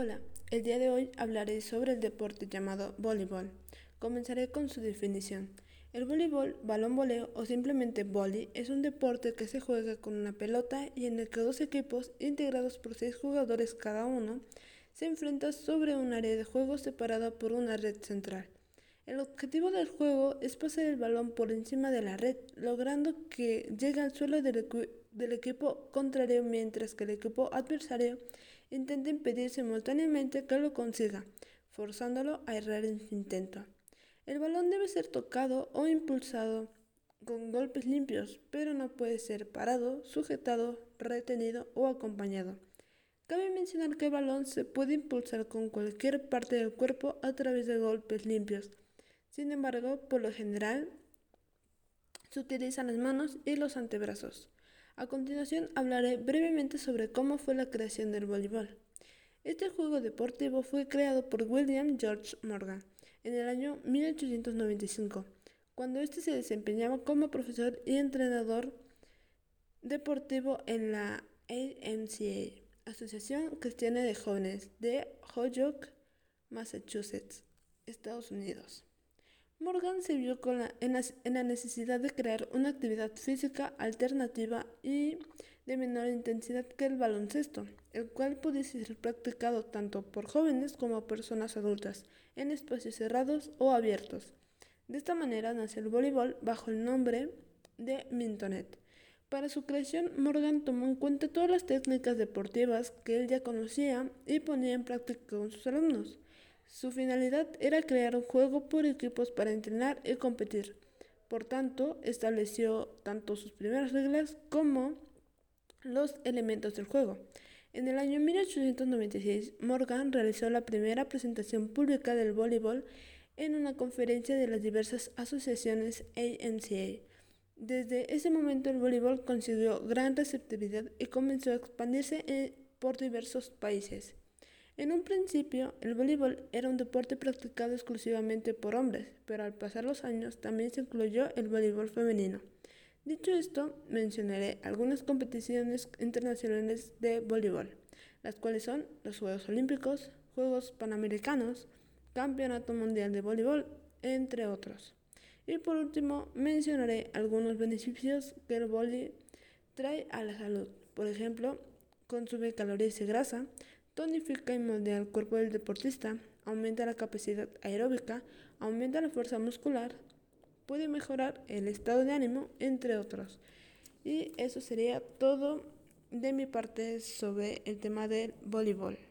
Hola, el día de hoy hablaré sobre el deporte llamado voleibol. Comenzaré con su definición. El voleibol, balón voleo o simplemente volley es un deporte que se juega con una pelota y en el que dos equipos, integrados por seis jugadores cada uno, se enfrentan sobre un área de juego separada por una red central. El objetivo del juego es pasar el balón por encima de la red, logrando que llegue al suelo del, del equipo contrario mientras que el equipo adversario intenta impedir simultáneamente que lo consiga, forzándolo a errar en su intento. El balón debe ser tocado o impulsado con golpes limpios, pero no puede ser parado, sujetado, retenido o acompañado. Cabe mencionar que el balón se puede impulsar con cualquier parte del cuerpo a través de golpes limpios. Sin embargo, por lo general, se utilizan las manos y los antebrazos. A continuación hablaré brevemente sobre cómo fue la creación del voleibol. Este juego deportivo fue creado por William George Morgan en el año 1895, cuando éste se desempeñaba como profesor y entrenador deportivo en la AMCA, Asociación Cristiana de Jóvenes de Holyoke, Massachusetts, Estados Unidos. Morgan se vio en, la, necesidad de crear una actividad física alternativa y de menor intensidad que el baloncesto, el cual pudiese ser practicado tanto por jóvenes como personas adultas, en espacios cerrados o abiertos. De esta manera nace el voleibol bajo el nombre de Mintonet. Para su creación, Morgan tomó en cuenta todas las técnicas deportivas que él ya conocía y ponía en práctica con sus alumnos. Su finalidad era crear un juego por equipos para entrenar y competir. Por tanto, estableció tanto sus primeras reglas como los elementos del juego. En el año 1896, Morgan realizó la primera presentación pública del voleibol en una conferencia de las diversas asociaciones ANCA. Desde ese momento el voleibol consiguió gran receptividad y comenzó a expandirse por diversos países. En un principio, el voleibol era un deporte practicado exclusivamente por hombres, pero al pasar los años también se incluyó el voleibol femenino. Dicho esto, mencionaré algunas competiciones internacionales de voleibol, las cuales son los Juegos Olímpicos, Juegos Panamericanos, Campeonato Mundial de Voleibol, entre otros. Y por último, mencionaré algunos beneficios que el voleibol trae a la salud. Por ejemplo, consume calorías y grasa, tonifica y moldea el cuerpo del deportista, aumenta la capacidad aeróbica, aumenta la fuerza muscular, puede mejorar el estado de ánimo, entre otros. Y eso sería todo de mi parte sobre el tema del voleibol.